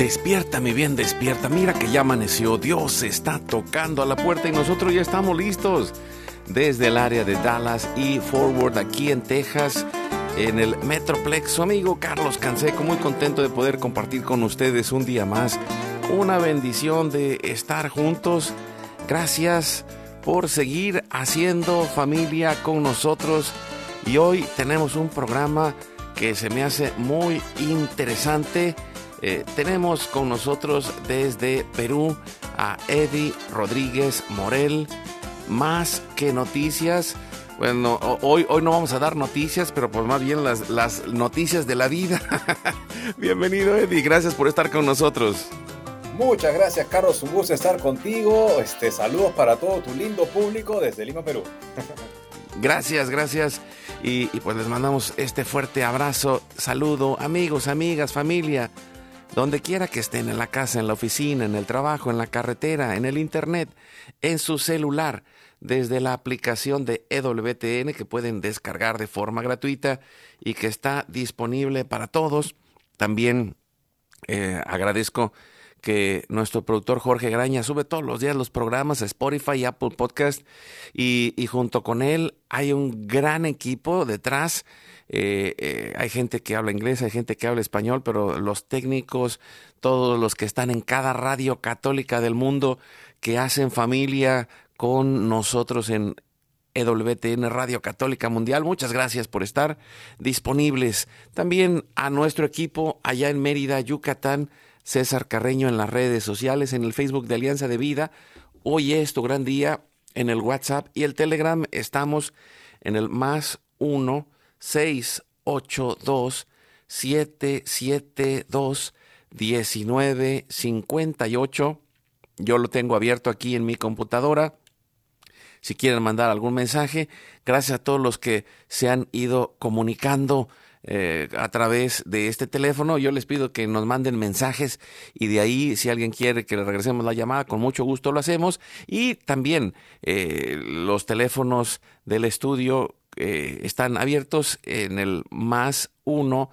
Despierta, mi bien, despierta. Mira que ya amaneció. Dios está tocando a la puerta y nosotros ya estamos listos. Desde el área de Dallas y Forward, aquí en Texas, en el Metroplex. Amigo Carlos Canseco, muy contento de poder compartir con ustedes un día más. Una bendición de estar juntos. Gracias por seguir haciendo familia con nosotros. Y hoy tenemos un programa que se me hace muy interesante eh, tenemos con nosotros desde Perú a Eddie Rodríguez Morel. Más que noticias. Bueno, hoy, hoy no vamos a dar noticias, pero pues más bien las, las noticias de la vida. Bienvenido Eddie, gracias por estar con nosotros. Muchas gracias Carlos, un gusto estar contigo. Este, saludos para todo tu lindo público desde Lima, Perú. gracias, gracias. Y, y pues les mandamos este fuerte abrazo, saludo, amigos, amigas, familia donde quiera que estén, en la casa, en la oficina, en el trabajo, en la carretera, en el internet, en su celular, desde la aplicación de EWTN que pueden descargar de forma gratuita y que está disponible para todos. También eh, agradezco que nuestro productor Jorge Graña sube todos los días los programas a Spotify y Apple Podcast y, y junto con él hay un gran equipo detrás eh, eh, hay gente que habla inglés, hay gente que habla español, pero los técnicos, todos los que están en cada radio católica del mundo, que hacen familia con nosotros en EWTN Radio Católica Mundial. Muchas gracias por estar disponibles. También a nuestro equipo allá en Mérida, Yucatán, César Carreño en las redes sociales, en el Facebook de Alianza de Vida. Hoy es tu gran día en el WhatsApp y el Telegram. Estamos en el más uno 682 772 1958. Yo lo tengo abierto aquí en mi computadora. Si quieren mandar algún mensaje, gracias a todos los que se han ido comunicando eh, a través de este teléfono. Yo les pido que nos manden mensajes y de ahí, si alguien quiere que le regresemos la llamada, con mucho gusto lo hacemos. Y también eh, los teléfonos del estudio eh, están abiertos en el más uno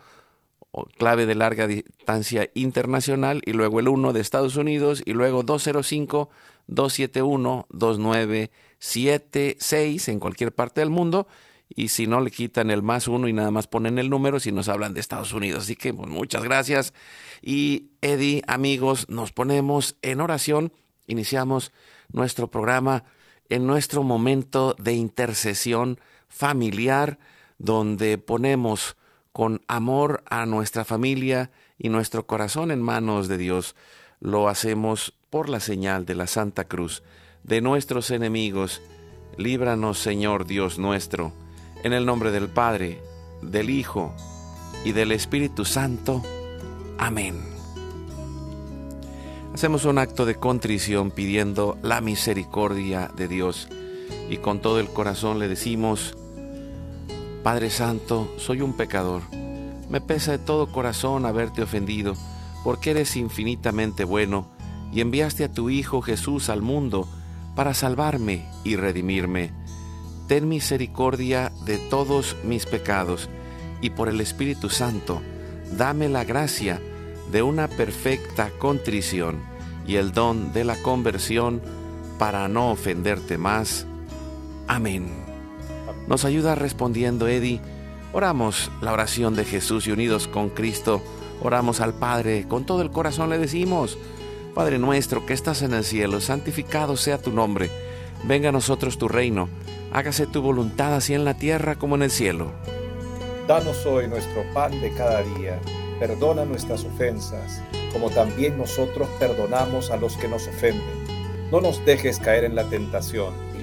clave de larga distancia internacional y luego el 1 de Estados Unidos y luego 205 271 2976 en cualquier parte del mundo. Y si no le quitan el más uno y nada más ponen el número si nos hablan de Estados Unidos. Así que pues, muchas gracias. Y Eddie, amigos, nos ponemos en oración, iniciamos nuestro programa en nuestro momento de intercesión familiar donde ponemos con amor a nuestra familia y nuestro corazón en manos de Dios. Lo hacemos por la señal de la Santa Cruz de nuestros enemigos. Líbranos, Señor Dios nuestro, en el nombre del Padre, del Hijo y del Espíritu Santo. Amén. Hacemos un acto de contrición pidiendo la misericordia de Dios y con todo el corazón le decimos, Padre Santo, soy un pecador. Me pesa de todo corazón haberte ofendido, porque eres infinitamente bueno y enviaste a tu Hijo Jesús al mundo para salvarme y redimirme. Ten misericordia de todos mis pecados y por el Espíritu Santo, dame la gracia de una perfecta contrición y el don de la conversión para no ofenderte más. Amén. Nos ayuda respondiendo Eddie. Oramos la oración de Jesús y unidos con Cristo Oramos al Padre, con todo el corazón le decimos, Padre nuestro que estás en el cielo, santificado sea tu nombre, venga a nosotros tu reino, hágase tu voluntad así en la tierra como en el cielo. Danos hoy nuestro pan de cada día, perdona nuestras ofensas, como también nosotros perdonamos a los que nos ofenden. No nos dejes caer en la tentación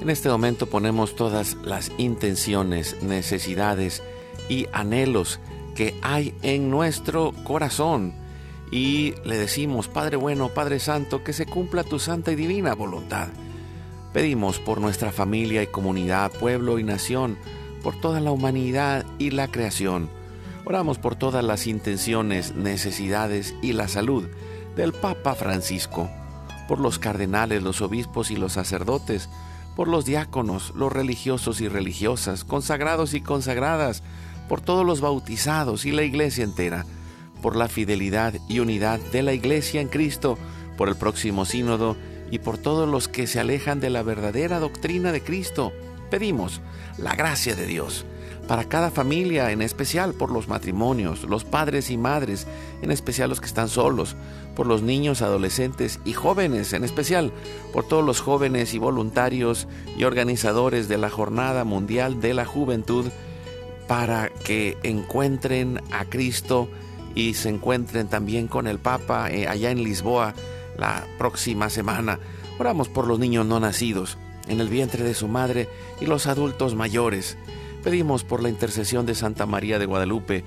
En este momento ponemos todas las intenciones, necesidades y anhelos que hay en nuestro corazón y le decimos, Padre bueno, Padre Santo, que se cumpla tu santa y divina voluntad. Pedimos por nuestra familia y comunidad, pueblo y nación, por toda la humanidad y la creación. Oramos por todas las intenciones, necesidades y la salud del Papa Francisco, por los cardenales, los obispos y los sacerdotes, por los diáconos, los religiosos y religiosas, consagrados y consagradas, por todos los bautizados y la iglesia entera por la fidelidad y unidad de la Iglesia en Cristo, por el próximo sínodo y por todos los que se alejan de la verdadera doctrina de Cristo. Pedimos la gracia de Dios para cada familia, en especial por los matrimonios, los padres y madres, en especial los que están solos, por los niños, adolescentes y jóvenes, en especial por todos los jóvenes y voluntarios y organizadores de la Jornada Mundial de la Juventud, para que encuentren a Cristo y se encuentren también con el Papa eh, allá en Lisboa la próxima semana. Oramos por los niños no nacidos en el vientre de su madre y los adultos mayores. Pedimos por la intercesión de Santa María de Guadalupe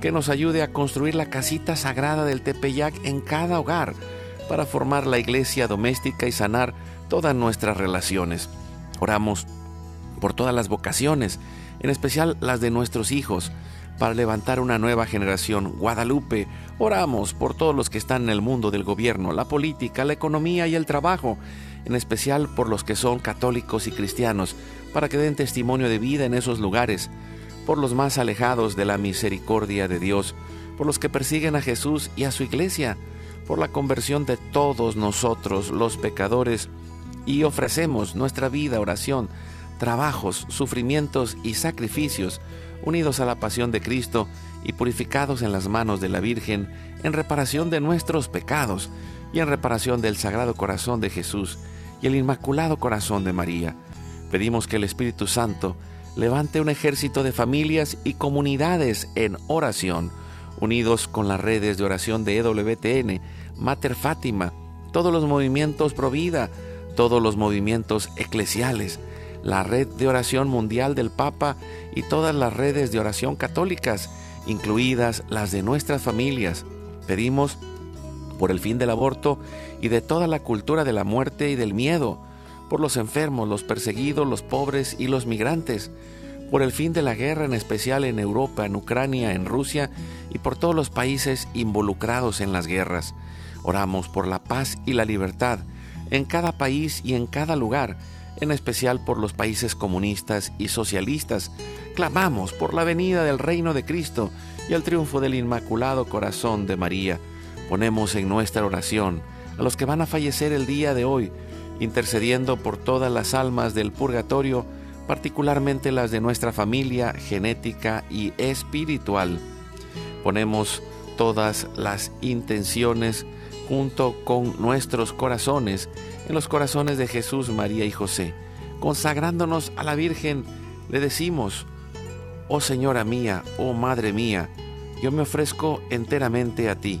que nos ayude a construir la casita sagrada del Tepeyac en cada hogar para formar la iglesia doméstica y sanar todas nuestras relaciones. Oramos por todas las vocaciones, en especial las de nuestros hijos, para levantar una nueva generación. Guadalupe, oramos por todos los que están en el mundo del gobierno, la política, la economía y el trabajo, en especial por los que son católicos y cristianos, para que den testimonio de vida en esos lugares, por los más alejados de la misericordia de Dios, por los que persiguen a Jesús y a su iglesia, por la conversión de todos nosotros los pecadores, y ofrecemos nuestra vida, oración, trabajos, sufrimientos y sacrificios, unidos a la pasión de Cristo y purificados en las manos de la Virgen en reparación de nuestros pecados y en reparación del Sagrado Corazón de Jesús y el Inmaculado Corazón de María. Pedimos que el Espíritu Santo levante un ejército de familias y comunidades en oración, unidos con las redes de oración de EWTN, Mater Fátima, todos los movimientos pro vida, todos los movimientos eclesiales, la red de oración mundial del Papa y todas las redes de oración católicas, incluidas las de nuestras familias. Pedimos por el fin del aborto y de toda la cultura de la muerte y del miedo, por los enfermos, los perseguidos, los pobres y los migrantes, por el fin de la guerra en especial en Europa, en Ucrania, en Rusia y por todos los países involucrados en las guerras. Oramos por la paz y la libertad en cada país y en cada lugar, en especial por los países comunistas y socialistas. Clamamos por la venida del reino de Cristo y el triunfo del Inmaculado Corazón de María. Ponemos en nuestra oración a los que van a fallecer el día de hoy, intercediendo por todas las almas del purgatorio particularmente las de nuestra familia genética y espiritual. Ponemos todas las intenciones junto con nuestros corazones en los corazones de Jesús, María y José. Consagrándonos a la Virgen, le decimos, Oh Señora mía, oh Madre mía, yo me ofrezco enteramente a ti,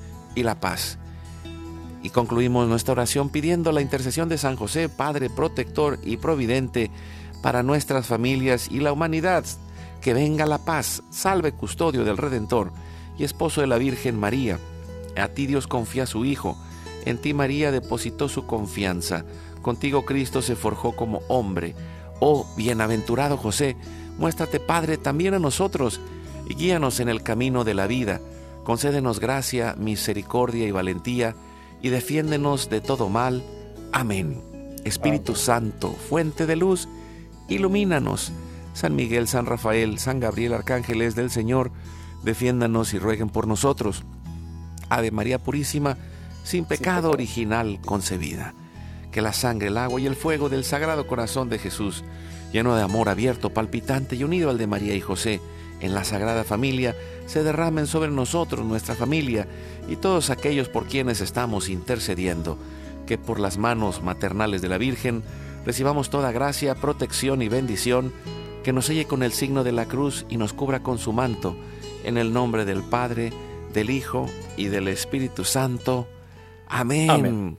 y la paz. Y concluimos nuestra oración pidiendo la intercesión de San José, Padre protector y providente para nuestras familias y la humanidad. Que venga la paz, salve custodio del Redentor y esposo de la Virgen María. A ti Dios confía su Hijo, en ti María depositó su confianza, contigo Cristo se forjó como hombre. Oh bienaventurado José, muéstrate Padre también a nosotros y guíanos en el camino de la vida. Concédenos gracia, misericordia y valentía y defiéndenos de todo mal. Amén. Espíritu Santo, fuente de luz, ilumínanos. San Miguel, San Rafael, San Gabriel, arcángeles del Señor, defiéndanos y rueguen por nosotros. Ave María Purísima, sin pecado original concebida. Que la sangre, el agua y el fuego del Sagrado Corazón de Jesús, lleno de amor abierto, palpitante y unido al de María y José, en la Sagrada Familia, se derramen sobre nosotros, nuestra familia y todos aquellos por quienes estamos intercediendo, que por las manos maternales de la Virgen recibamos toda gracia, protección y bendición, que nos selle con el signo de la cruz y nos cubra con su manto, en el nombre del Padre, del Hijo y del Espíritu Santo. Amén.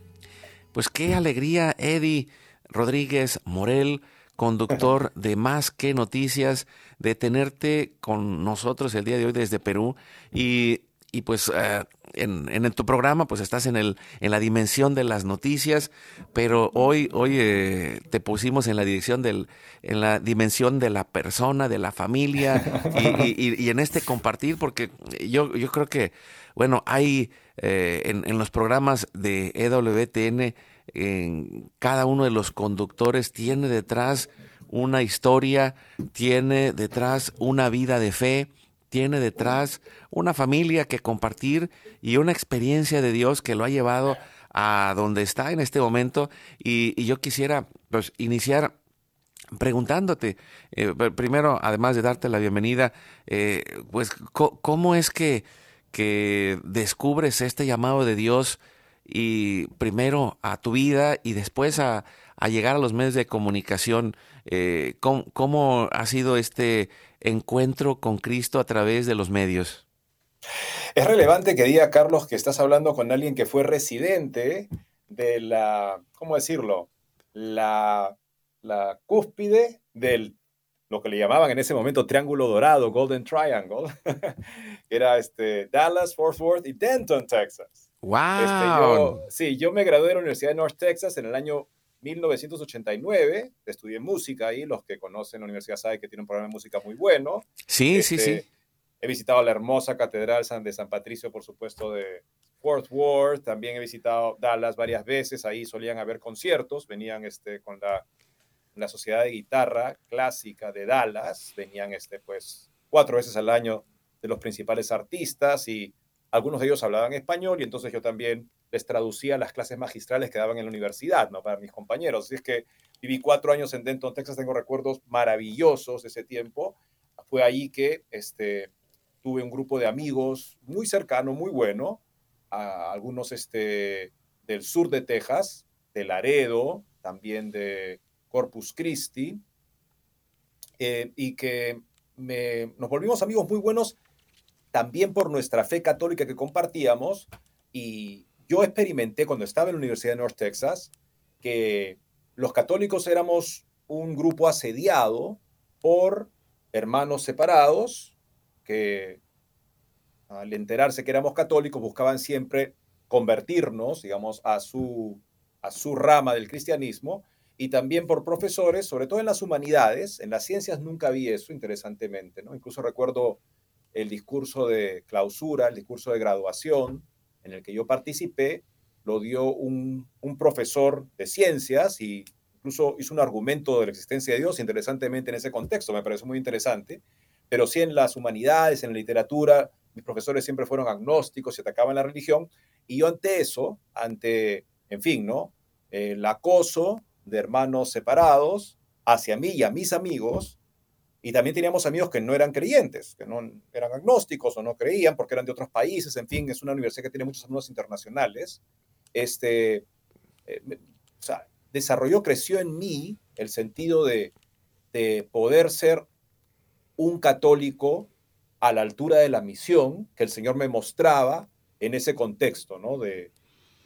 Pues qué alegría, Eddie Rodríguez Morel, conductor de Más que Noticias, de tenerte con nosotros el día de hoy desde Perú. Y, y pues eh, en, en, tu programa pues estás en, el, en la dimensión de las noticias, pero hoy, hoy eh, te pusimos en la dirección del, en la dimensión de la persona, de la familia y, y, en este compartir, porque yo, yo creo que, bueno, hay eh, en, en, los programas de EWTN, en cada uno de los conductores tiene detrás una historia, tiene detrás una vida de fe, tiene detrás una familia que compartir y una experiencia de Dios que lo ha llevado a donde está en este momento. Y, yo quisiera pues, iniciar preguntándote, eh, primero, además de darte la bienvenida, eh, pues, ¿cómo es que que descubres este llamado de Dios y primero a tu vida y después a, llegar a los medios de comunicación. Eh, ¿cómo, ha sido este encuentro con Cristo a través de los medios? Es relevante que diga, Carlos, que estás hablando con alguien que fue residente de la, ¿cómo decirlo? La, la cúspide del lo que le llamaban en ese momento Triángulo Dorado, Golden Triangle, era este, Dallas, Fort Worth y Denton, Texas. ¡Wow! Este, sí, yo me gradué de la Universidad de North Texas en el año 1989. Estudié música ahí. Los que conocen la universidad saben que tiene un programa de música muy bueno. Sí, sí, este, sí. He visitado la hermosa Catedral de San Patricio, por supuesto, de Fort Worth. También he visitado Dallas varias veces. Ahí solían haber conciertos. Venían este, con la la Sociedad de Guitarra Clásica de Dallas. Venían este, pues, cuatro veces al año de los principales artistas y algunos de ellos hablaban español y entonces yo también les traducía las clases magistrales que daban en la universidad, ¿no? Para mis compañeros. Así es que viví cuatro años en Denton, Texas, tengo recuerdos maravillosos de ese tiempo. Fue ahí que este, tuve un grupo de amigos muy cercano, muy bueno, algunos este, del sur de Texas, de Laredo, también de Corpus Christi, eh, y que nos volvimos amigos muy buenos también por nuestra fe católica que compartíamos. Y yo experimenté cuando estaba en la Universidad de North Texas que los católicos éramos un grupo asediado por hermanos separados que al enterarse que éramos católicos buscaban siempre convertirnos, digamos, a su, a su rama del cristianismo y también por profesores, sobre todo en las humanidades, en las ciencias nunca vi eso, interesantemente, ¿no? Incluso recuerdo el discurso de clausura, el discurso de graduación en el que yo participé, lo dio un, un profesor de ciencias y incluso hizo un argumento de la existencia de Dios, interesantemente en ese contexto, me parece muy interesante, pero sí en las humanidades, en la literatura, mis profesores siempre fueron agnósticos y atacaban la religión, y yo ante eso, ante, en fin, ¿no? El acoso de hermanos separados hacia mí y a mis amigos, y también teníamos amigos que no eran creyentes, que no eran agnósticos o no creían porque eran de otros países, en fin, es una universidad que tiene muchos alumnos internacionales. Este, eh, desarrolló, creció en mí el sentido de, de poder ser un católico a la altura de la misión que el Señor me mostraba en ese contexto, ¿no? De,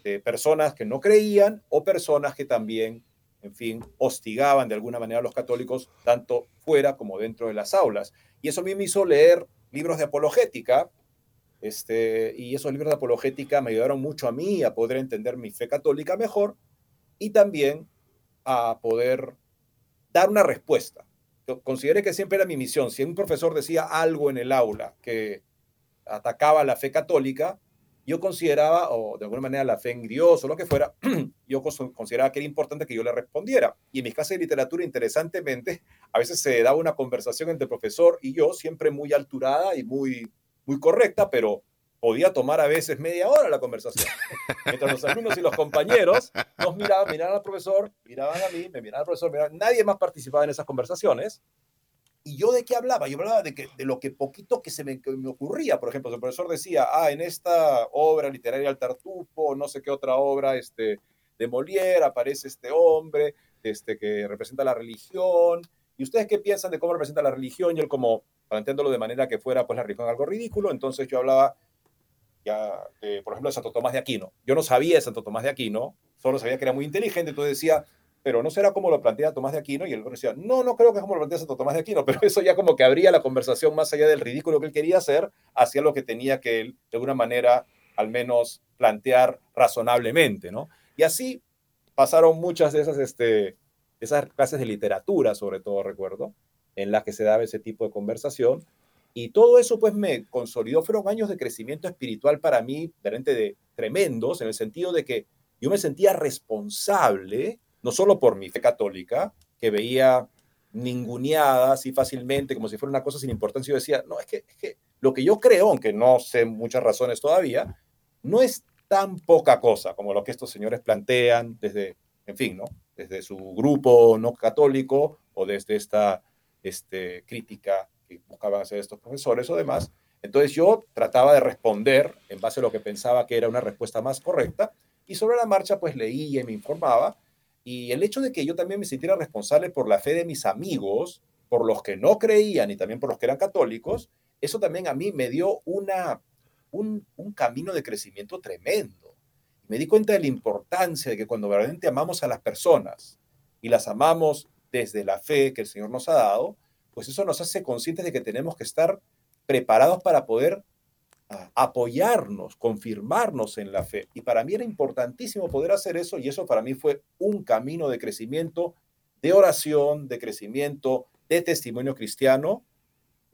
de, personas que no creían o personas que también, en fin, hostigaban de alguna manera a los católicos, tanto fuera como dentro de las aulas. Y eso a mí me hizo leer libros de apologética, este, y esos libros de apologética me ayudaron mucho a mí a poder entender mi fe católica mejor y también a poder dar una respuesta. consideré que siempre era mi misión. Si un profesor decía algo en el aula que atacaba la fe católica, yo consideraba, o de alguna manera la fe en Dios o lo que fuera, yo consideraba que era importante que yo le respondiera. Y en mis clases de literatura, interesantemente, a veces se daba una conversación entre el profesor y yo, siempre muy alturada y muy, muy correcta, pero podía tomar a veces media hora la conversación. Mientras los alumnos y los compañeros nos miraban, miraban al profesor, miraban a mí, me miraban al profesor, nadie más participaba en esas conversaciones. ¿Y yo de qué hablaba? Yo hablaba de, que, de lo que poquito que se me, me ocurría. Por ejemplo, el profesor decía, ah, en esta obra literaria El Tartufo, no sé qué otra obra este, de Molière, aparece este hombre este, que representa la religión. ¿Y ustedes qué piensan de cómo representa la religión? Y él como planteándolo de manera que fuera pues la religión algo ridículo. Entonces yo hablaba ya, por ejemplo, de Santo Tomás de Aquino. Yo no sabía de Santo Tomás de Aquino, solo sabía que era muy inteligente, entonces decía, pero no será como lo plantea Tomás de Aquino, y otro decía, no, no creo que es como lo plantea Santo Tomás de Aquino, pero eso ya como que abría la conversación más allá del ridículo que él quería hacer, hacia lo que tenía que él, de alguna manera, al menos plantear razonablemente, ¿no? Y así pasaron muchas de esas, este, esas clases de literatura, sobre todo recuerdo, en las que se daba ese tipo de conversación, y todo eso pues me consolidó, fueron años de crecimiento espiritual para mí, realmente de tremendos, en el sentido de que yo me sentía responsable, no solo por mi fe católica, que veía ninguneada así fácilmente, como si fuera una cosa sin importancia. Yo decía, no, es que, es que lo que yo creo, aunque no sé muchas razones todavía, no es tan poca cosa como lo que estos señores plantean desde, en fin, ¿no? Desde su grupo no católico o desde esta este, crítica que buscaban hacer estos profesores o demás. Entonces yo trataba de responder en base a lo que pensaba que era una respuesta más correcta y sobre la marcha pues leía y me informaba y el hecho de que yo también me sintiera responsable por la fe de mis amigos, por los que no creían y también por los que eran católicos, eso también a mí me dio una, un, camino de crecimiento tremendo. Me di cuenta de la importancia de que cuando verdaderamente amamos a las personas y las amamos desde la fe que el Señor nos ha dado, pues eso nos hace conscientes de que tenemos que estar preparados para poder ah, apoyarnos, confirmarnos en la fe. Y para mí era importantísimo poder hacer eso y eso para mí fue un camino de crecimiento, de oración, de crecimiento, de testimonio cristiano,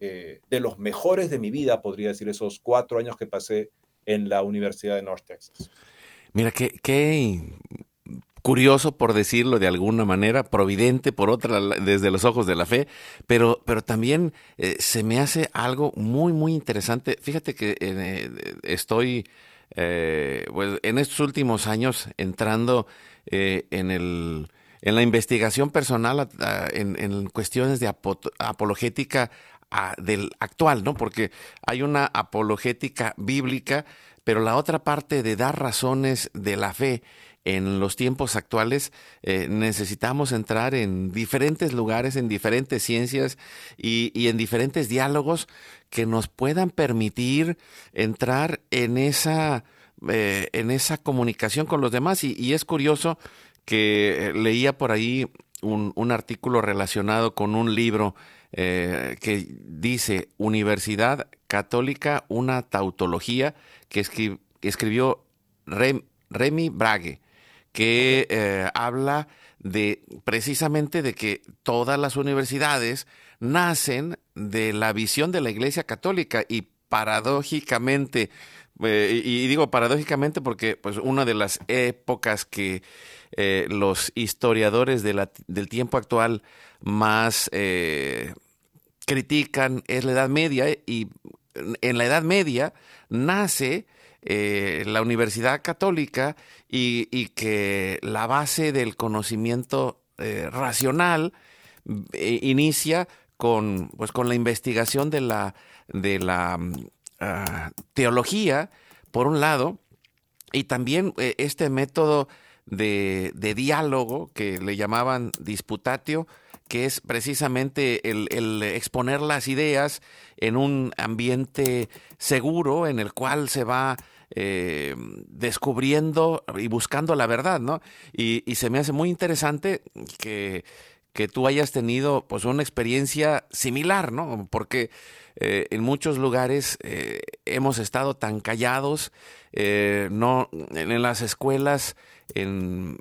eh, de los mejores de mi vida, podría decir, esos cuatro años que pasé en la Universidad de North Texas. Mira, qué, qué curioso por decirlo de alguna manera, providente por otra desde los ojos de la fe, pero, pero también eh, se me hace algo muy, muy interesante. Fíjate que eh, estoy pues, en estos últimos años entrando en, el, en la investigación personal en, en, cuestiones de apologética del actual, ¿no? Porque hay una apologética bíblica, pero la otra parte de dar razones de la fe en los tiempos actuales eh, necesitamos entrar en diferentes lugares, en diferentes ciencias y, en diferentes diálogos que nos puedan permitir entrar en esa, eh, en esa comunicación con los demás. Y, es curioso que leía por ahí un, artículo relacionado con un libro eh, que dice Universidad Católica, una tautología que, escribió Remy Brague que eh, habla de precisamente de que todas las universidades nacen de la visión de la Iglesia Católica y paradójicamente, eh, y digo paradójicamente porque pues una de las épocas que los historiadores del tiempo actual más critican es la Edad Media y en la Edad Media nace eh, la Universidad Católica y, que la base del conocimiento eh, racional eh, inicia con, pues, con la investigación de la, de la mm, ah, teología, por un lado, y también este método de, de, diálogo que le llamaban disputatio, que es precisamente el, exponer las ideas en un ambiente seguro en el cual se va eh, descubriendo y buscando la verdad, ¿no? Y, se me hace muy interesante que, que, tú hayas tenido pues una experiencia similar, ¿no? Porque eh, en muchos lugares eh, hemos estado tan callados, no en las escuelas, en,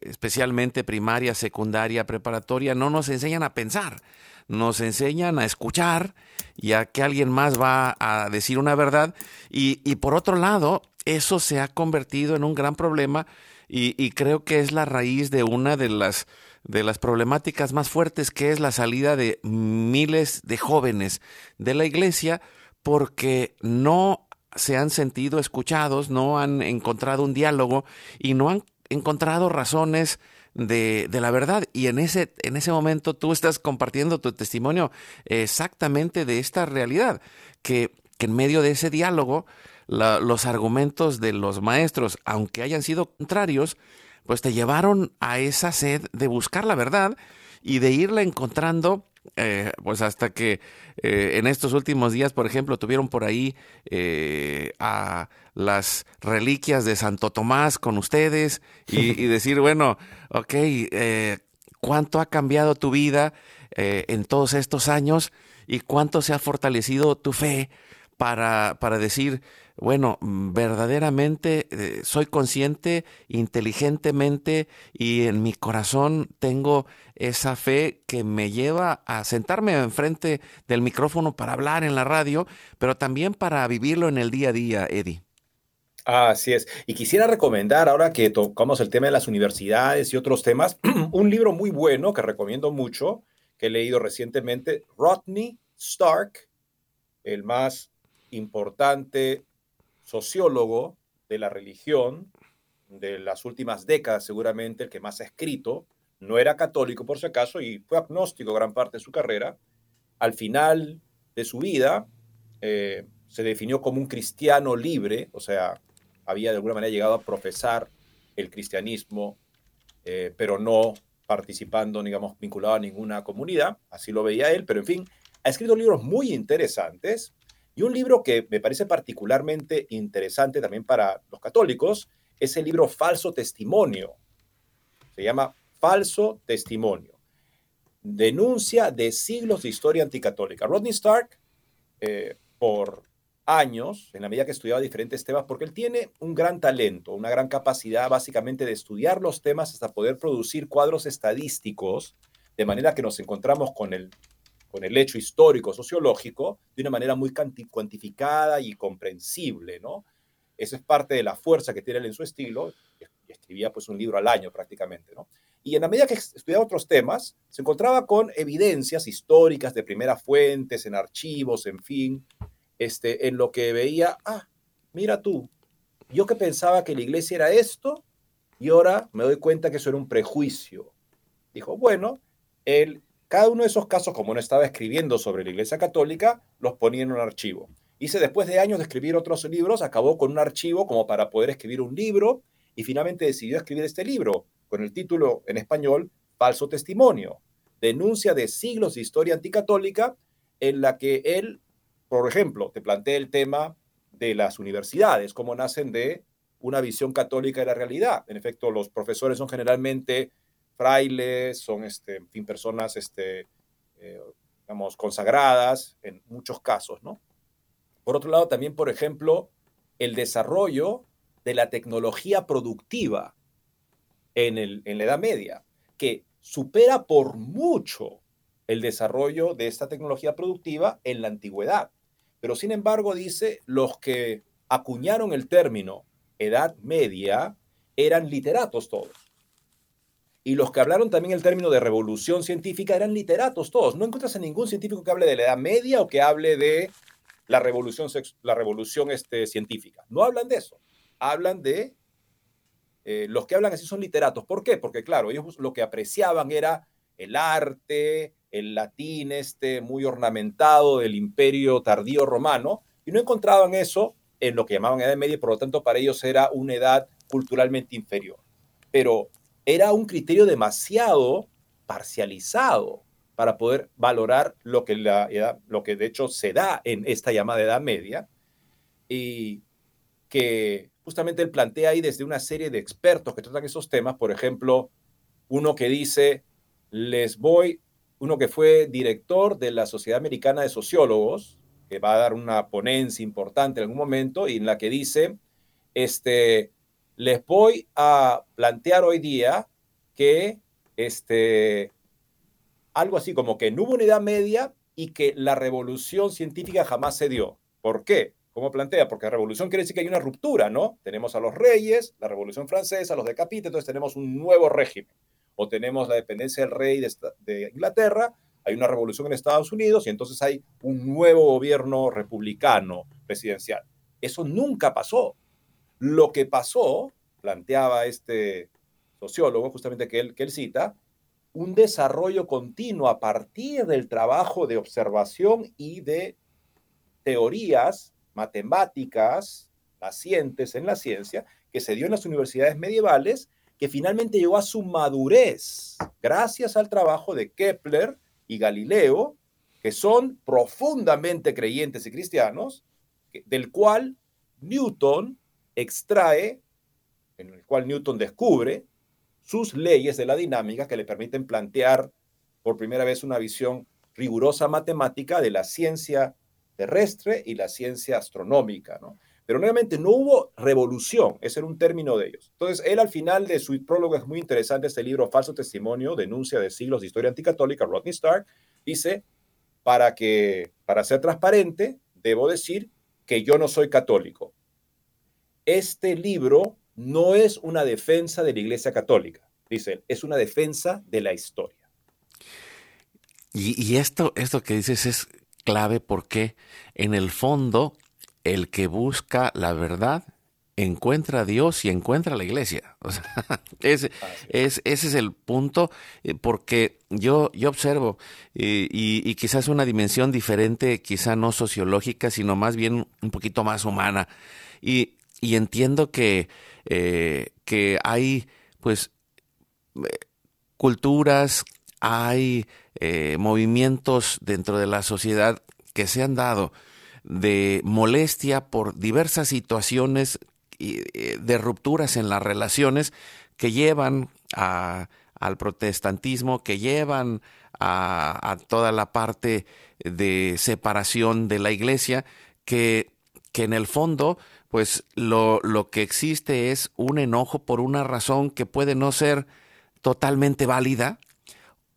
especialmente primaria, secundaria, preparatoria, no nos enseñan a pensar nos enseñan a escuchar y a que alguien más va a decir una verdad. Y, por otro lado, eso se ha convertido en un gran problema y, creo que es la raíz de una de las, de las problemáticas más fuertes, que es la salida de miles de jóvenes de la iglesia porque no se han sentido escuchados, no han encontrado un diálogo y no han encontrado razones de, la verdad. Y en ese, en ese momento tú estás compartiendo tu testimonio exactamente de esta realidad, que, que en medio de ese diálogo los argumentos de los maestros, aunque hayan sido contrarios, pues te llevaron a esa sed de buscar la verdad y de irla encontrando eh, pues hasta que eh, en estos últimos días, por ejemplo, tuvieron por ahí eh, a las reliquias de Santo Tomás con ustedes y, decir, bueno, ok, ¿cuánto ha cambiado tu vida en todos estos años y cuánto se ha fortalecido tu fe para, para decir, bueno, verdaderamente eh, soy consciente inteligentemente y en mi corazón tengo esa fe que me lleva a sentarme enfrente del micrófono para hablar en la radio, pero también para vivirlo en el día a día, Eddie. Así es. Y quisiera recomendar, ahora que tocamos el tema de las universidades y otros temas, un libro muy bueno que recomiendo mucho, que he leído recientemente, Rodney Stark, el más importante sociólogo de la religión de las últimas décadas, seguramente el que más ha escrito, no era católico por si acaso y fue agnóstico gran parte de su carrera. Al final de su vida eh, se definió como un cristiano libre, o sea, había de alguna manera llegado a profesar el cristianismo, eh, pero no participando, digamos, vinculado a ninguna comunidad, así lo veía él, pero en fin, ha escrito libros muy interesantes y un libro que me parece particularmente interesante también para los católicos es el libro Falso Testimonio. Se llama Falso Testimonio. Denuncia de siglos de historia anticatólica. Rodney Stark, eh, por años, en la medida que estudiaba diferentes temas, porque él tiene un gran talento, una gran capacidad básicamente de estudiar los temas hasta poder producir cuadros estadísticos, de manera que nos encontramos con el con el hecho histórico, sociológico, de una manera muy cuantificada y comprensible, ¿no? Esa es parte de la fuerza que tiene él en su estilo, escribía pues un libro al año prácticamente, ¿no? Y en la medida que estudiaba otros temas, se encontraba con evidencias históricas de primeras fuentes, en archivos, en fin, este, en lo que veía, ah, mira tú, yo que pensaba que la iglesia era esto, y ahora me doy cuenta que eso era un prejuicio. Dijo, bueno, él cada uno de esos casos, como no estaba escribiendo sobre la Iglesia Católica, los ponía en un archivo. Hice después de años de escribir otros libros, acabó con un archivo como para poder escribir un libro y finalmente decidió escribir este libro con el título en español Falso Testimonio, denuncia de siglos de historia anticatólica en la que él, por ejemplo, te plantea el tema de las universidades, cómo nacen de una visión católica de la realidad. En efecto, los profesores son generalmente frailes, son, este, en fin, personas, este, eh, digamos, consagradas en muchos casos, ¿no? Por otro lado, también, por ejemplo, el desarrollo de la tecnología productiva en, el, en la Edad Media, que supera por mucho el desarrollo de esta tecnología productiva en la antigüedad. Pero sin embargo, dice, los que acuñaron el término Edad Media eran literatos todos. Y los que hablaron también el término de revolución científica eran literatos todos. No encuentras a ningún científico que hable de la Edad Media o que hable de la revolución, la revolución este, científica. No hablan de eso. Hablan de... Eh, los que hablan así son literatos. ¿Por qué? Porque claro, ellos lo que apreciaban era el arte, el latín este muy ornamentado del imperio tardío romano, y no encontraban eso en lo que llamaban Edad Media, por lo tanto para ellos era una edad culturalmente inferior. Pero era un criterio demasiado parcializado para poder valorar lo que, la lo que de hecho se da en esta llamada Edad Media, y que justamente él plantea ahí desde una serie de expertos que tratan esos temas, por ejemplo, uno que dice, les voy, uno que fue director de la Sociedad Americana de Sociólogos, que va a dar una ponencia importante en algún momento, y en la que dice, este, les voy a plantear hoy día que este, algo así como que no hubo unidad media y que la revolución científica jamás se dio. ¿Por qué? ¿Cómo plantea? Porque revolución quiere decir que hay una ruptura, ¿no? Tenemos a los reyes, la revolución francesa, los decapites, entonces tenemos un nuevo régimen. O tenemos la dependencia del rey de, de Inglaterra, hay una revolución en Estados Unidos y entonces hay un nuevo gobierno republicano presidencial. Eso nunca pasó. Lo que pasó, planteaba este sociólogo justamente que él, que él cita, un desarrollo continuo a partir del trabajo de observación y de teorías matemáticas, pacientes en la ciencia, que se dio en las universidades medievales, que finalmente llegó a su madurez gracias al trabajo de Kepler y Galileo, que son profundamente creyentes y cristianos, del cual Newton extrae, en el cual Newton descubre sus leyes de la dinámica que le permiten plantear por primera vez una visión rigurosa matemática de la ciencia terrestre y la ciencia astronómica, ¿no? Pero nuevamente no hubo revolución, ese era un término de ellos. Entonces, él al final de su prólogo es muy interesante, este libro Falso Testimonio, denuncia de siglos de historia anticatólica, Rodney Stark, dice, para que, para ser transparente, debo decir que yo no soy católico. Este libro no es una defensa de la Iglesia Católica, dice él, es una defensa de la historia. Y, esto, esto que dices es clave porque en el fondo el que busca la verdad encuentra a Dios y encuentra a la iglesia. ese, es, ese es el punto, eh, porque yo, yo observo, eh, y, quizás una dimensión diferente, quizá no sociológica, sino más bien un poquito más humana. Y, y entiendo que eh, que hay pues eh, culturas, hay eh, movimientos dentro de la sociedad que se han dado de molestia por diversas situaciones de rupturas en las relaciones que llevan al protestantismo, que llevan a, a, toda la parte de separación de la iglesia, que, que en el fondo pues lo, lo que existe es un enojo por una razón que puede no ser totalmente válida,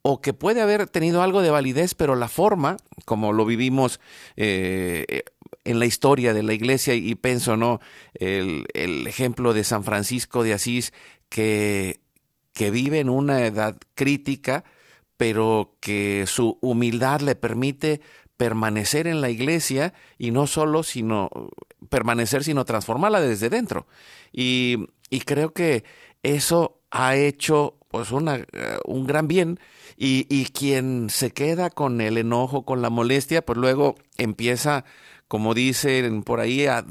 o que puede haber tenido algo de validez, pero la forma, como lo vivimos eh, en la historia de la iglesia, y pienso, ¿no? El, el, ejemplo de San Francisco de Asís, que, que vive en una edad crítica, pero que su humildad le permite permanecer en la iglesia y no solo sino permanecer, sino transformarla desde dentro. Y, creo que eso ha hecho pues una, eh, un gran bien y, y, quien se queda con el enojo, con la molestia, pues luego empieza, como dicen por ahí, a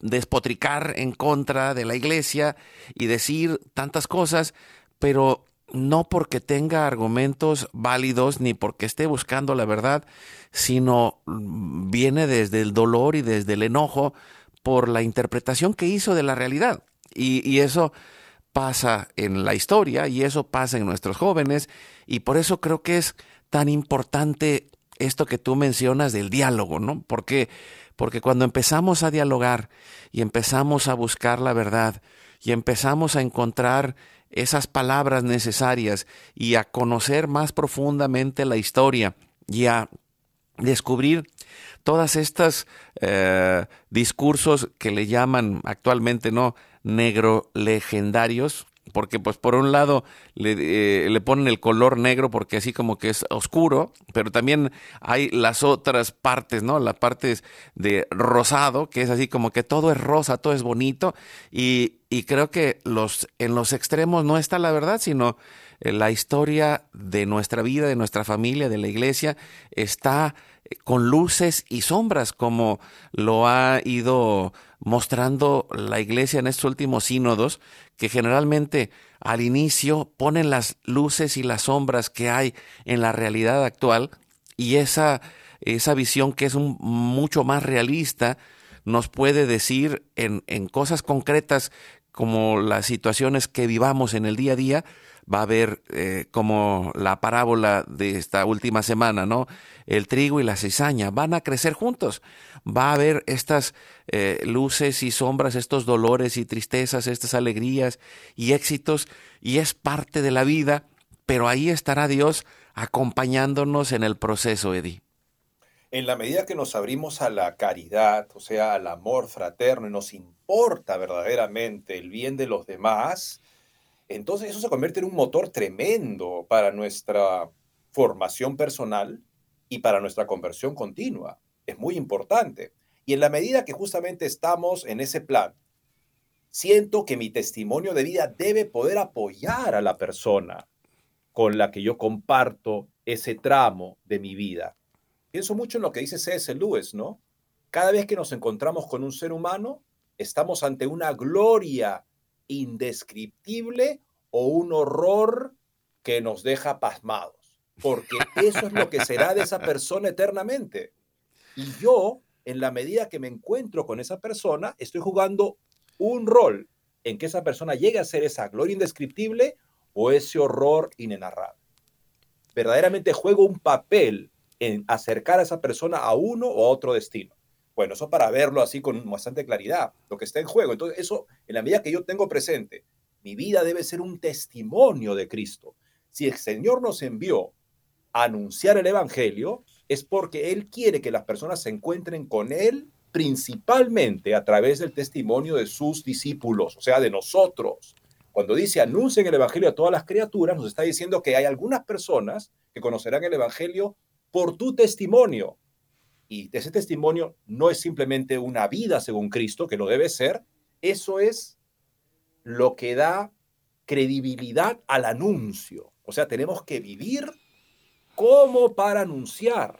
despotricar en contra de la iglesia y decir tantas cosas, pero no porque tenga argumentos válidos ni porque esté buscando la verdad, sino viene desde el dolor y desde el enojo por la interpretación que hizo de la realidad. Y, y eso pasa en la historia y eso pasa en nuestros jóvenes y por eso creo que es tan importante esto que tú mencionas del diálogo, ¿no? Porque porque cuando empezamos a dialogar y empezamos a buscar la verdad y empezamos a encontrar esas palabras necesarias y a conocer más profundamente la historia y a descubrir todas estas eh, discursos que le llaman actualmente no negro legendarios, porque pues por un lado le, eh, le, ponen el color negro porque así como que es oscuro, pero también hay las otras partes, ¿no? Las partes de rosado, que es así como que todo es rosa, todo es bonito, y, y creo que los, en los extremos no está la verdad, sino eh, la historia de nuestra vida, de nuestra familia, de la iglesia, está con luces y sombras, como lo ha ido mostrando la iglesia en estos últimos sínodos, que generalmente al inicio ponen las luces y las sombras que hay en la realidad actual y esa, esa visión que es un, mucho más realista nos puede decir en, en cosas concretas como las situaciones que vivamos en el día a día, va a haber eh, como la parábola de esta última semana, ¿no? El trigo y la cizaña van a crecer juntos. Va a haber estas eh, luces y sombras, estos dolores y tristezas, estas alegrías y éxitos, y es parte de la vida, pero ahí estará Dios acompañándonos en el proceso, Eddie. En la medida que nos abrimos a la caridad, o sea, al amor fraterno, y nos importa verdaderamente el bien de los demás, entonces eso se convierte en un motor tremendo para nuestra formación personal y para nuestra conversión continua. Es muy importante. Y en la medida que justamente estamos en ese plan, siento que mi testimonio de vida debe poder apoyar a la persona con la que yo comparto ese tramo de mi vida. Pienso mucho en lo que dice C.S. Lewis, ¿no? Cada vez que nos encontramos con un ser humano, estamos ante una gloria indescriptible o un horror que nos deja pasmados, porque eso es lo que será de esa persona eternamente. Y yo, en la medida que me encuentro con esa persona, estoy jugando un rol en que esa persona llegue a ser esa gloria indescriptible o ese horror inenarrable. Verdaderamente juego un papel en acercar a esa persona a uno o otro destino. Bueno, eso para verlo así con bastante claridad, lo que está en juego. Entonces, eso, en la medida que yo tengo presente, mi vida debe ser un testimonio de Cristo. Si el Señor nos envió a anunciar el Evangelio, es porque Él quiere que las personas se encuentren con Él principalmente a través del testimonio de sus discípulos, o sea, de nosotros. Cuando dice anuncien el Evangelio a todas las criaturas, nos está diciendo que hay algunas personas que conocerán el Evangelio por tu testimonio, y ese testimonio no es simplemente una vida según Cristo, que lo debe ser, eso es lo que da credibilidad al anuncio. O sea, tenemos que vivir como para anunciar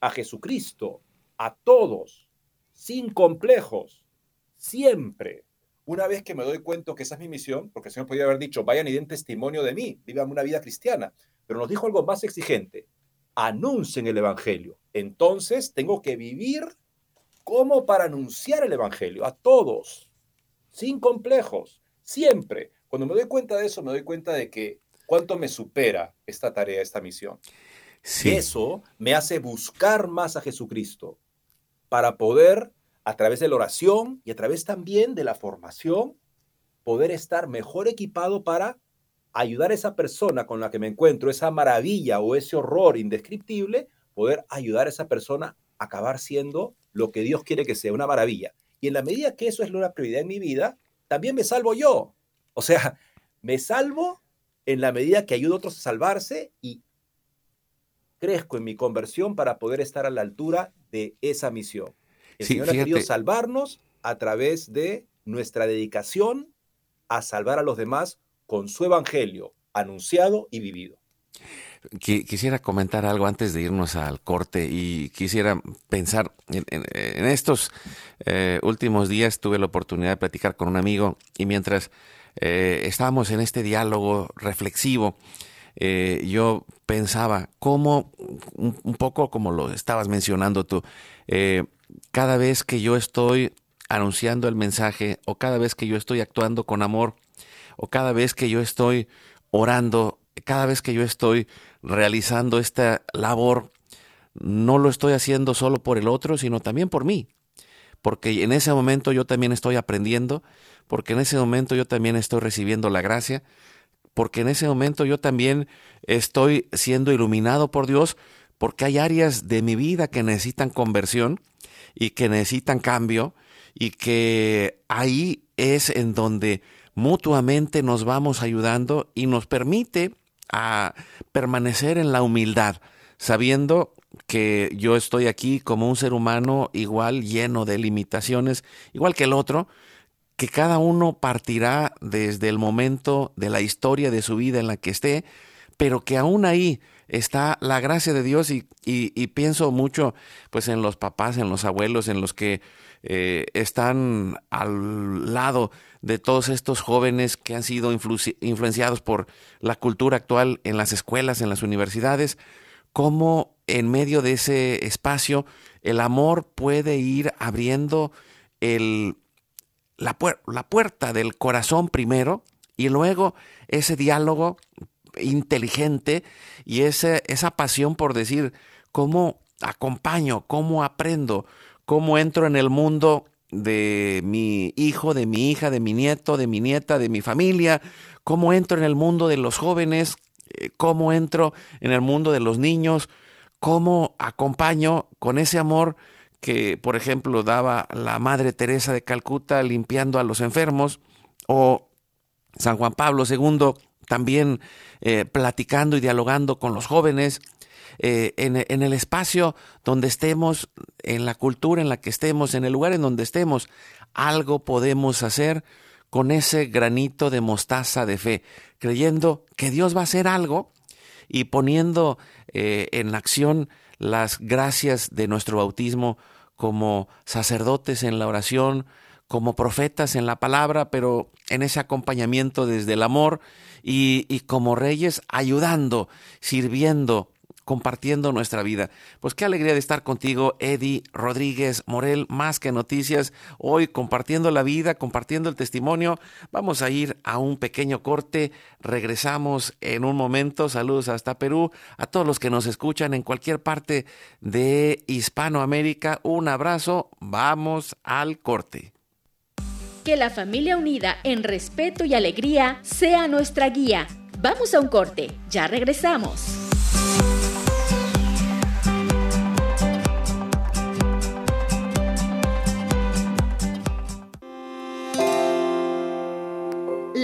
a Jesucristo, a todos, sin complejos, siempre. Una vez que me doy cuenta que esa es mi misión, porque el Señor podría haber dicho, vayan y den testimonio de mí, vivan una vida cristiana, pero nos dijo algo más exigente, anuncien el Evangelio. Entonces tengo que vivir como para anunciar el Evangelio a todos, sin complejos, siempre. Cuando me doy cuenta de eso, me doy cuenta de que cuánto me supera esta tarea, esta misión. Eso me hace buscar más a Jesucristo para poder, a través de la oración y a través también de la formación, poder estar mejor equipado para ayudar a esa persona con la que me encuentro, esa maravilla o ese horror indescriptible, poder ayudar a esa persona a acabar siendo lo que Dios quiere que sea, una maravilla. Y en la medida que eso es una prioridad en mi vida, también me salvo yo. O sea, me salvo en la medida que ayudo a otros a salvarse y crezco en mi conversión para poder estar a la altura de esa misión. El Señor ha querido salvarnos a través de nuestra dedicación a salvar a los demás con su evangelio, anunciado y vivido. Quisiera comentar algo antes de irnos al corte y quisiera pensar en, estos eh, últimos días tuve la oportunidad de platicar con un amigo y mientras eh, estábamos en este diálogo reflexivo, eh, yo pensaba cómo, un, poco como lo estabas mencionando tú, cada vez que yo estoy anunciando el mensaje o cada vez que yo estoy actuando con amor o cada vez que yo estoy orando, cada vez que yo estoy realizando esta labor, no lo estoy haciendo solo por el otro, sino también por mí. Porque en ese momento yo también estoy aprendiendo, porque en ese momento yo también estoy recibiendo la gracia, porque en ese momento yo también estoy siendo iluminado por Dios, porque hay áreas de mi vida que necesitan conversión y que necesitan cambio y que ahí es en donde mutuamente nos vamos ayudando y nos permite a permanecer en la humildad, sabiendo que yo estoy aquí como un ser humano igual lleno de limitaciones, igual que el otro, que cada uno partirá desde el momento de la historia de su vida en la que esté, pero que aún ahí está la gracia de Dios y, pienso mucho pues en los papás, en los abuelos, en los que eh, están al lado de todos estos jóvenes que han sido influenciados por la cultura actual en las escuelas, en las universidades, cómo en medio de ese espacio el amor puede ir abriendo el, la, la puerta del corazón primero y luego ese diálogo inteligente y ese, esa pasión por decir cómo acompaño, cómo aprendo, cómo entro en el mundo de mi hijo, de mi hija, de mi nieto, de mi nieta, de mi familia, cómo entro en el mundo de los jóvenes, eh, cómo entro en el mundo de los niños, cómo acompaño con ese amor que, por ejemplo, daba la Madre Teresa de Calcuta limpiando a los enfermos, o San Juan Pablo II también eh, platicando y dialogando con los jóvenes, eh, en, el espacio donde estemos, en la cultura en la que estemos, en el lugar en donde estemos, algo podemos hacer con ese granito de mostaza de fe, creyendo que Dios va a hacer algo y poniendo eh, en acción las gracias de nuestro bautismo como sacerdotes en la oración, como profetas en la palabra, pero en ese acompañamiento desde el amor y como reyes ayudando, sirviendo, compartiendo nuestra vida. Pues qué alegría de estar contigo, Eddie Rodríguez Morel, más que noticias, hoy compartiendo la vida, compartiendo el testimonio. Vamos a ir a un pequeño corte, regresamos en un momento. Saludos hasta Perú, a todos los que nos escuchan en cualquier parte de Hispanoamérica, un abrazo, vamos al corte. Que la familia unida en respeto y alegría sea nuestra guía. Vamos a un corte, ya regresamos.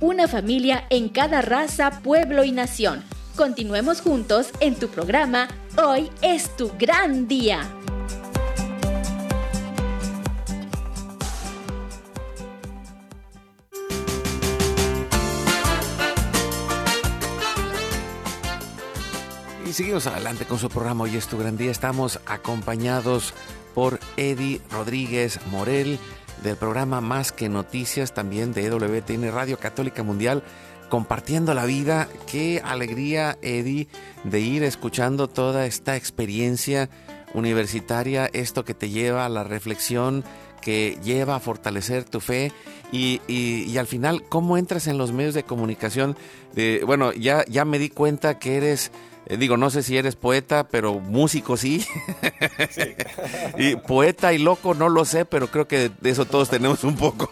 una familia en cada raza, pueblo y nación. Continuemos juntos en tu programa Hoy es tu gran día. Y seguimos adelante con su programa Hoy es tu gran día. Estamos acompañados por Eddie Rodríguez Morel del programa Más que Noticias, también de EWTN Radio Católica Mundial, compartiendo la vida. Qué alegría, Eddie, de ir escuchando toda esta experiencia universitaria, esto que te lleva a la reflexión, que lleva a fortalecer tu fe y, y, al final, ¿cómo entras en los medios de comunicación? bueno, ya, ya me di cuenta que eres digo, no sé si eres poeta, pero músico sí. y poeta y loco no lo sé, pero creo que de eso todos tenemos un poco.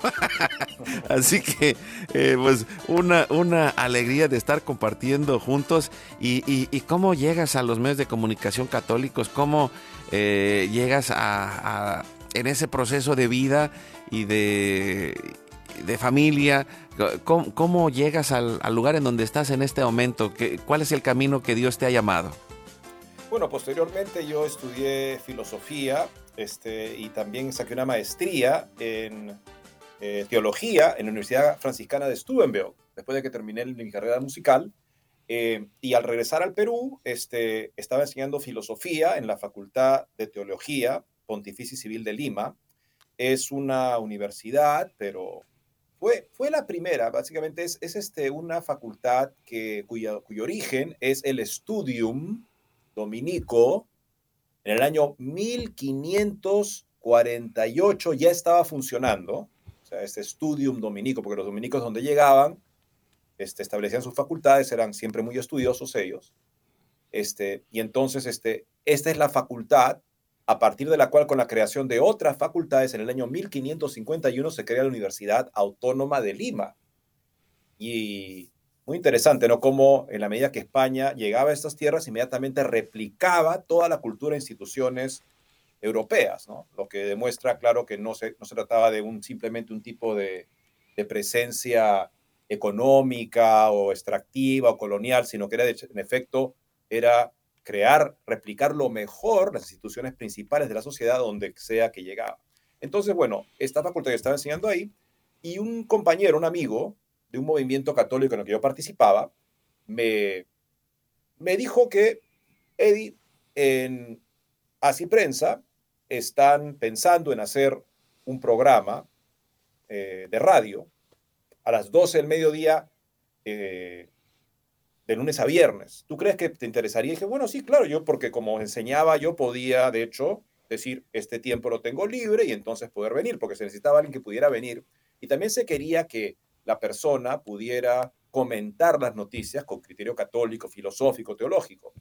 Así que, eh, pues, una, una alegría de estar compartiendo juntos. Y, y, cómo llegas a los medios de comunicación católicos, cómo eh, llegas a, a, en ese proceso de vida y de, de familia ¿Cómo, llegas al, lugar en donde estás en este momento? ¿Cuál es el camino que Dios te ha llamado? Bueno, posteriormente yo estudié filosofía este, y también saqué una maestría en eh, teología en la Universidad Franciscana de Steubenville, después de que terminé mi carrera musical. Eh, y al regresar al Perú, este, estaba enseñando filosofía en la Facultad de Teología Pontificia Civil de Lima. Es una universidad, pero fue, la primera, básicamente es, este, una facultad que, cuyo origen es el Studium Dominico. En el año 1548 ya estaba funcionando, o sea, este Studium Dominico, porque los dominicos donde llegaban, este, establecían sus facultades, eran siempre muy estudiosos ellos. Este, y entonces, este, esta es la facultad a partir de la cual con la creación de otras facultades en el año 1551 se crea la Universidad Autónoma de Lima. Y muy interesante, ¿no? Como en la medida que España llegaba a estas tierras, inmediatamente replicaba toda la cultura e instituciones europeas, ¿no? Lo que demuestra, claro, que no se, no se trataba de un, simplemente un tipo de, de presencia económica o extractiva o colonial, sino que era, en efecto, era crear, replicar lo mejor las instituciones principales de la sociedad donde sea que llegaba. Entonces, bueno, esta facultad que estaba enseñando ahí, y un compañero, un amigo de un movimiento católico en el que yo participaba, me, me dijo que, Eddie, en Así Prensa están pensando en hacer un programa eh, de radio a las 12 del mediodía eh, de lunes a viernes. ¿Tú crees que te interesaría? Y dije, bueno, sí, claro, yo porque como enseñaba, yo podía, de hecho, decir, este tiempo lo tengo libre y entonces poder venir, porque se necesitaba alguien que pudiera venir. Y también se quería que la persona pudiera comentar las noticias con criterio católico, filosófico, teológico,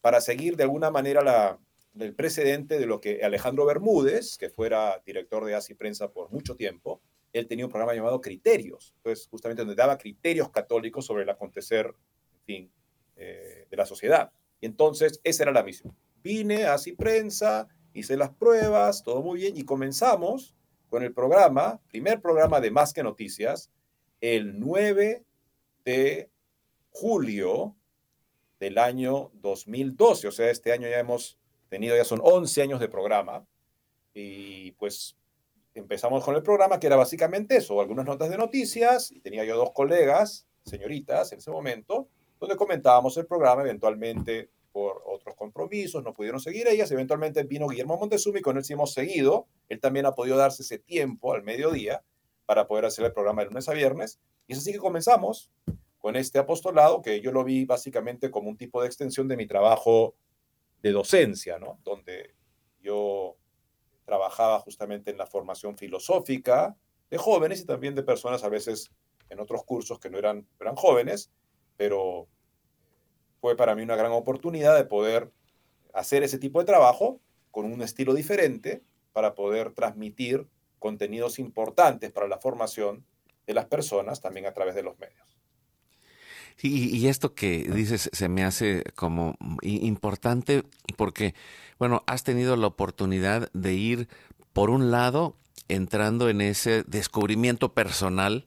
para seguir de alguna manera la, el precedente de lo que Alejandro Bermúdez, que fuera director de ASI Prensa por mucho tiempo, él tenía un programa llamado Criterios, entonces justamente donde daba criterios católicos sobre el acontecer fin, eh, de la sociedad. Y entonces esa era la misión. Vine, así prensa, hice las pruebas, todo muy bien, y comenzamos con el programa, primer programa de Más que Noticias, el 9 de julio del año 2012. O sea, este año ya hemos tenido, ya son 11 años de programa. Y pues empezamos con el programa, que era básicamente eso, algunas notas de noticias, y tenía yo dos colegas, señoritas, en ese momento, donde comentábamos el programa, eventualmente por otros compromisos, no pudieron seguir ellas, eventualmente vino Guillermo Montezuma y con él sí hemos seguido, él también ha podido darse ese tiempo al mediodía para poder hacer el programa de lunes a viernes, y es así que comenzamos con este apostolado, que yo lo vi básicamente como un tipo de extensión de mi trabajo de docencia, ¿no? Donde yo trabajaba justamente en la formación filosófica de jóvenes y también de personas a veces en otros cursos que no eran, eran jóvenes, pero fue para mí una gran oportunidad de poder hacer ese tipo de trabajo con un estilo diferente para poder transmitir contenidos importantes para la formación de las personas también a través de los medios. y esto que dices se me hace como importante porque, bueno, has tenido la oportunidad de ir, por un lado, entrando en ese descubrimiento personal,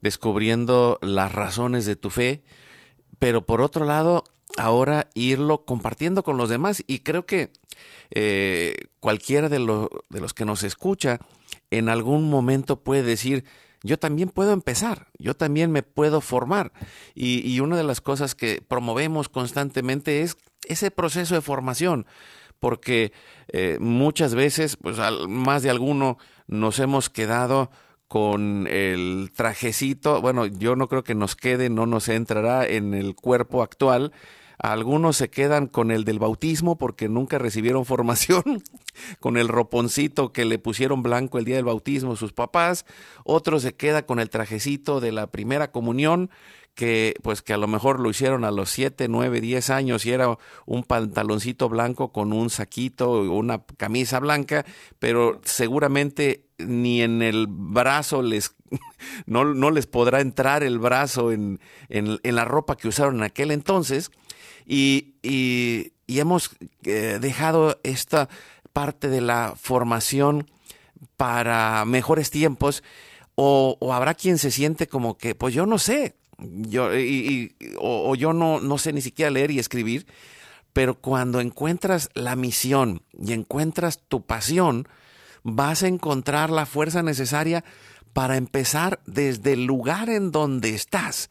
descubriendo las razones de tu fe, pero por otro lado, ahora irlo compartiendo con los demás. Y creo que eh, cualquiera de, de los que nos escucha en algún momento puede decir, yo también puedo empezar, yo también me puedo formar. Y, una de las cosas que promovemos constantemente es ese proceso de formación, porque eh, muchas veces, pues más de alguno nos hemos quedado con el trajecito, bueno, yo no creo que nos quede, no nos entrará en el cuerpo actual, algunos se quedan con el del bautismo porque nunca recibieron formación, con el roponcito que le pusieron blanco el día del bautismo sus papás. Otros se queda con el trajecito de la primera comunión que pues que a lo mejor lo hicieron a los 7, 9, 10 años y era un pantaloncito blanco con un saquito, una camisa blanca, pero seguramente ni en el brazo les no, no les podrá entrar el brazo en, en, en la ropa que usaron en aquel entonces. Y, hemos eh, dejado esta parte de la formación para mejores tiempos o, habrá quien se siente como que, pues yo no sé, yo, y, o, yo no, no sé ni siquiera leer y escribir, pero cuando encuentras la misión y encuentras tu pasión, vas a encontrar la fuerza necesaria para empezar desde el lugar en donde estás.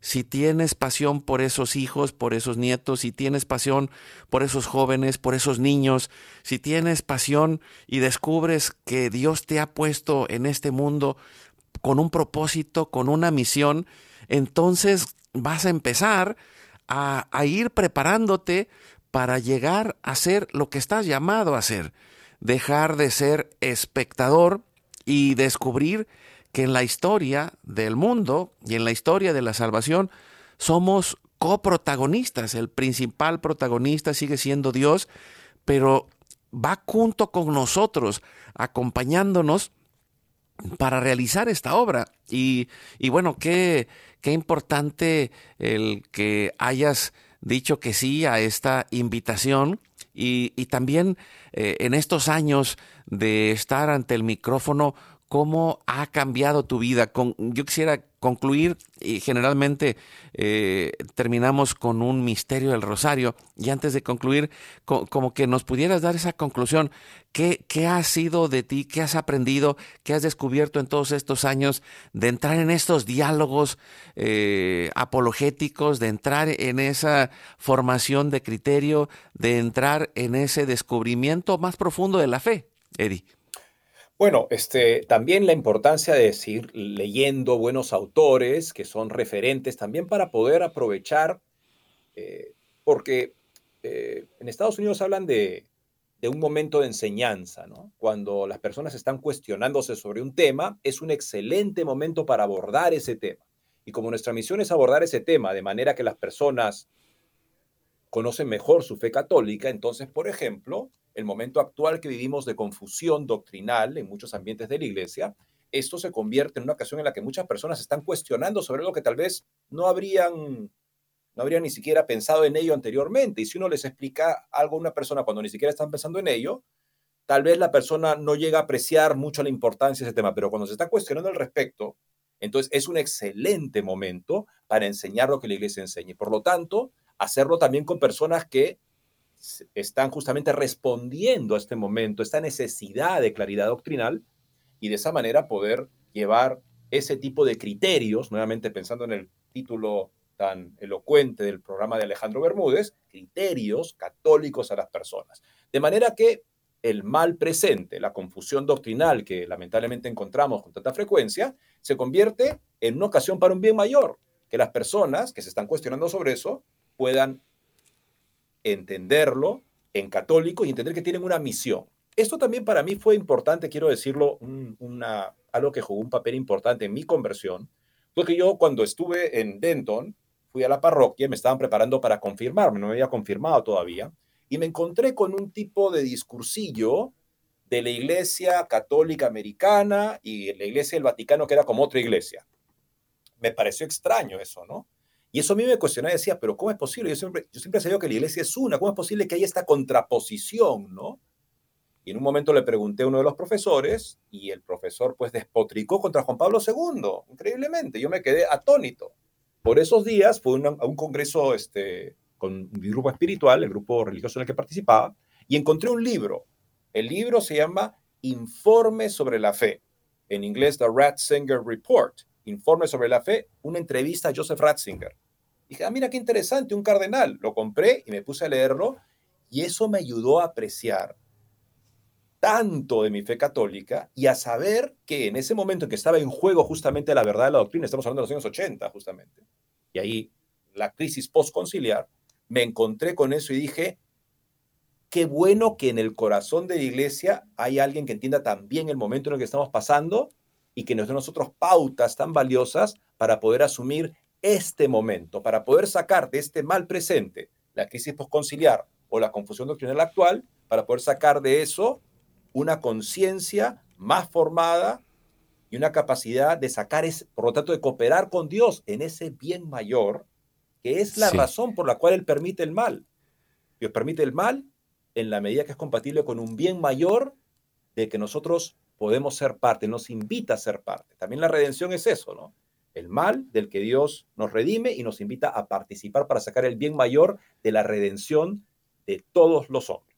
Si tienes pasión por esos hijos, por esos nietos, si tienes pasión por esos jóvenes, por esos niños, si tienes pasión y descubres que Dios te ha puesto en este mundo con un propósito, con una misión, entonces vas a empezar a, ir preparándote para llegar a ser lo que estás llamado a ser, dejar de ser espectador y descubrir que en la historia del mundo y en la historia de la salvación somos coprotagonistas. El principal protagonista sigue siendo Dios, pero va junto con nosotros, acompañándonos para realizar esta obra. Y, bueno, qué, qué importante el que hayas dicho que sí a esta invitación y, también eh, en estos años de estar ante el micrófono cómo ha cambiado tu vida. yo quisiera concluir y generalmente eh, terminamos con un misterio del rosario y antes de concluir, como que nos pudieras dar esa conclusión. ¿Qué, ¿Qué ha sido de ti? ¿Qué has aprendido? ¿Qué has descubierto en todos estos años de entrar en estos diálogos eh, apologéticos, de entrar en esa formación de criterio, de entrar en ese descubrimiento más profundo de la fe, Eddie? Bueno, este, también la importancia de seguir leyendo buenos autores que son referentes también para poder aprovechar, eh, porque eh, en Estados Unidos hablan de, un momento de enseñanza, ¿no? Cuando las personas están cuestionándose sobre un tema, es un excelente momento para abordar ese tema. Y como nuestra misión es abordar ese tema de manera que las personas conocen mejor su fe católica, entonces, por ejemplo, el momento actual que vivimos de confusión doctrinal en muchos ambientes de la iglesia, esto se convierte en una ocasión en la que muchas personas están cuestionando sobre lo que tal vez no habrían no habrían ni siquiera pensado en ello anteriormente. Y si uno les explica algo a una persona cuando ni siquiera están pensando en ello, tal vez la persona no llega a apreciar mucho la importancia de ese tema, pero cuando se está cuestionando al respecto, entonces es un excelente momento para enseñar lo que la iglesia enseña. Por lo tanto, hacerlo también con personas que están justamente respondiendo a este momento, esta necesidad de claridad doctrinal, y de esa manera poder llevar ese tipo de criterios, nuevamente pensando en el título tan elocuente del programa de Alejandro Bermúdez, criterios católicos a las personas. De manera que el mal presente, la confusión doctrinal que lamentablemente encontramos con tanta frecuencia, se convierte en una ocasión para un bien mayor, que las personas que se están cuestionando sobre eso puedan entenderlo en católico y entender que tienen una misión. Esto también para mí fue importante, quiero decirlo, una, algo que jugó un papel importante en mi conversión, fue que yo cuando estuve en Denton, fui a la parroquia, me estaban preparando para confirmarme, no me había confirmado todavía, y me encontré con un tipo de discursillo de la Iglesia Católica Americana y la Iglesia del Vaticano, que era como otra iglesia. Me pareció extraño eso, ¿no? Y eso a mí me cuestionaba y decía, pero ¿cómo es posible? Yo siempre, yo siempre sabido que la iglesia es una, ¿cómo es posible que haya esta contraposición, ¿no? Y en un momento le pregunté a uno de los profesores y el profesor pues despotricó contra Juan Pablo II, increíblemente. Yo me quedé atónito. Por esos días fue a un congreso este, con mi grupo espiritual, el grupo religioso en el que participaba, y encontré un libro. El libro se llama Informe sobre la Fe, en inglés The Ratzinger Report, Informe sobre la Fe, una entrevista a Joseph Ratzinger. dije, ah, mira qué interesante, un cardenal. Lo compré y me puse a leerlo, y eso me ayudó a apreciar tanto de mi fe católica y a saber que en ese momento en que estaba en juego justamente la verdad de la doctrina, estamos hablando de los años 80 justamente, y ahí la crisis postconciliar, me encontré con eso y dije, qué bueno que en el corazón de la iglesia hay alguien que entienda también el momento en el que estamos pasando y que nos dé nosotros pautas tan valiosas para poder asumir este momento, para poder sacar de este mal presente la crisis postconciliar o la confusión doctrinal actual, para poder sacar de eso una conciencia más formada y una capacidad de sacar, ese, por lo tanto, de cooperar con Dios en ese bien mayor, que es la razón por la cual Él permite el mal. Dios permite el mal en la medida que es compatible con un bien mayor de que nosotros podemos ser parte, nos invita a ser parte. También la redención es eso, ¿no? El mal del que Dios nos redime y nos invita a participar para sacar el bien mayor de la redención de todos los hombres.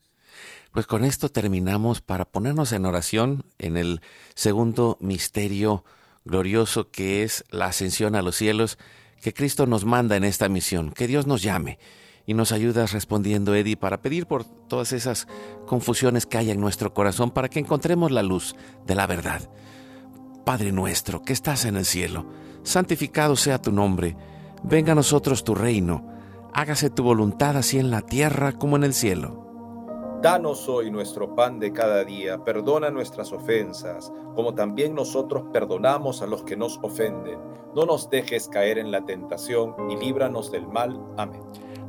Pues con esto terminamos para ponernos en oración en el segundo misterio glorioso que es la ascensión a los cielos que Cristo nos manda en esta misión. Que Dios nos llame y nos ayudas respondiendo, Eddie, para pedir por todas esas confusiones que hay en nuestro corazón para que encontremos la luz de la verdad. Padre nuestro, que estás en el cielo, santificado sea tu nombre, venga a nosotros tu reino, hágase tu voluntad así en la tierra como en el cielo. Danos hoy nuestro pan de cada día, perdona nuestras ofensas, como también nosotros perdonamos a los que nos ofenden. No nos dejes caer en la tentación y líbranos del mal. Amén.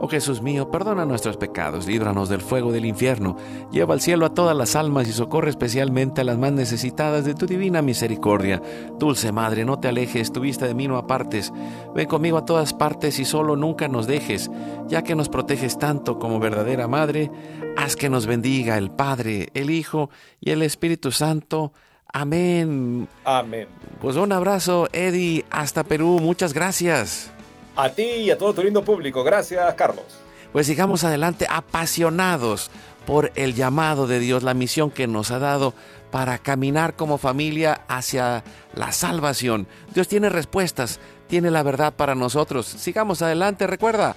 Oh Jesús mío, perdona nuestros pecados, líbranos del fuego del infierno, lleva al cielo a todas las almas y socorre especialmente a las más necesitadas de tu divina misericordia. Dulce Madre, no te alejes, tu vista de mí no apartes. Ven conmigo a todas partes y solo nunca nos dejes, ya que nos proteges tanto como verdadera Madre, haz que nos bendiga el Padre, el Hijo y el Espíritu Santo. Amén. Amén. Pues un abrazo, Eddie, hasta Perú. Muchas gracias. A ti y a todo tu lindo público. Gracias, Carlos. Pues sigamos adelante apasionados por el llamado de Dios, la misión que nos ha dado para caminar como familia hacia la salvación. Dios tiene respuestas, tiene la verdad para nosotros. Sigamos adelante, recuerda,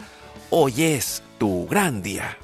hoy es tu gran día.